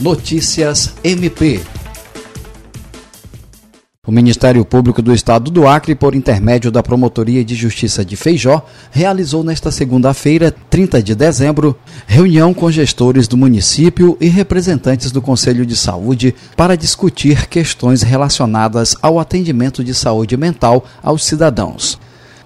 Notícias MP. O Ministério Público do Estado do Acre, por intermédio da Promotoria de Justiça de Feijó, realizou nesta segunda-feira, 30 de dezembro, reunião com gestores do município e representantes do Conselho de Saúde para discutir questões relacionadas ao atendimento de saúde mental aos cidadãos.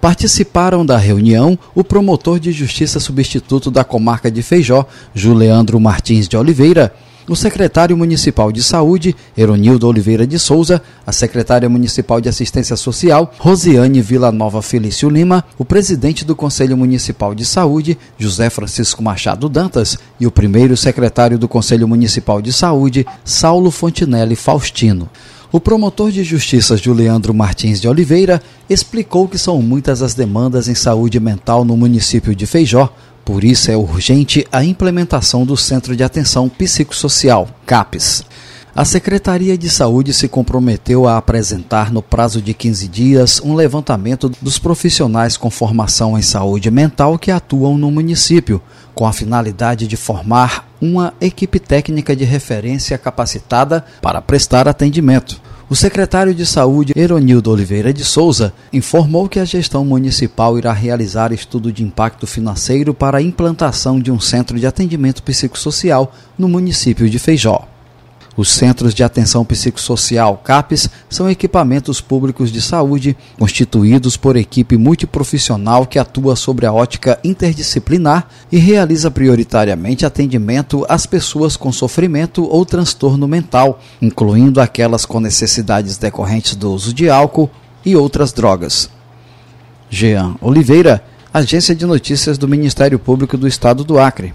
Participaram da reunião o promotor de justiça substituto da comarca de Feijó, Juliandro Martins de Oliveira, o secretário municipal de saúde, Eronildo Oliveira de Souza, a secretária municipal de assistência social, Rosiane Vila Nova Felício Lima, o presidente do Conselho Municipal de Saúde, José Francisco Machado Dantas, e o primeiro secretário do Conselho Municipal de Saúde, Saulo Fontinelli Faustino. O promotor de justiça Juliandro Martins de Oliveira explicou que são muitas as demandas em saúde mental no município de Feijó, por isso é urgente a implementação do Centro de Atenção Psicossocial, CAPES. A Secretaria de Saúde se comprometeu a apresentar, no prazo de 15 dias, um levantamento dos profissionais com formação em saúde mental que atuam no município, com a finalidade de formar uma equipe técnica de referência capacitada para prestar atendimento. O secretário de Saúde, Eronildo Oliveira de Souza, informou que a gestão municipal irá realizar estudo de impacto financeiro para a implantação de um centro de atendimento psicossocial no município de Feijó. Os Centros de Atenção Psicossocial CAPES são equipamentos públicos de saúde constituídos por equipe multiprofissional que atua sobre a ótica interdisciplinar e realiza prioritariamente atendimento às pessoas com sofrimento ou transtorno mental, incluindo aquelas com necessidades decorrentes do uso de álcool e outras drogas. Jean Oliveira, Agência de Notícias do Ministério Público do Estado do Acre.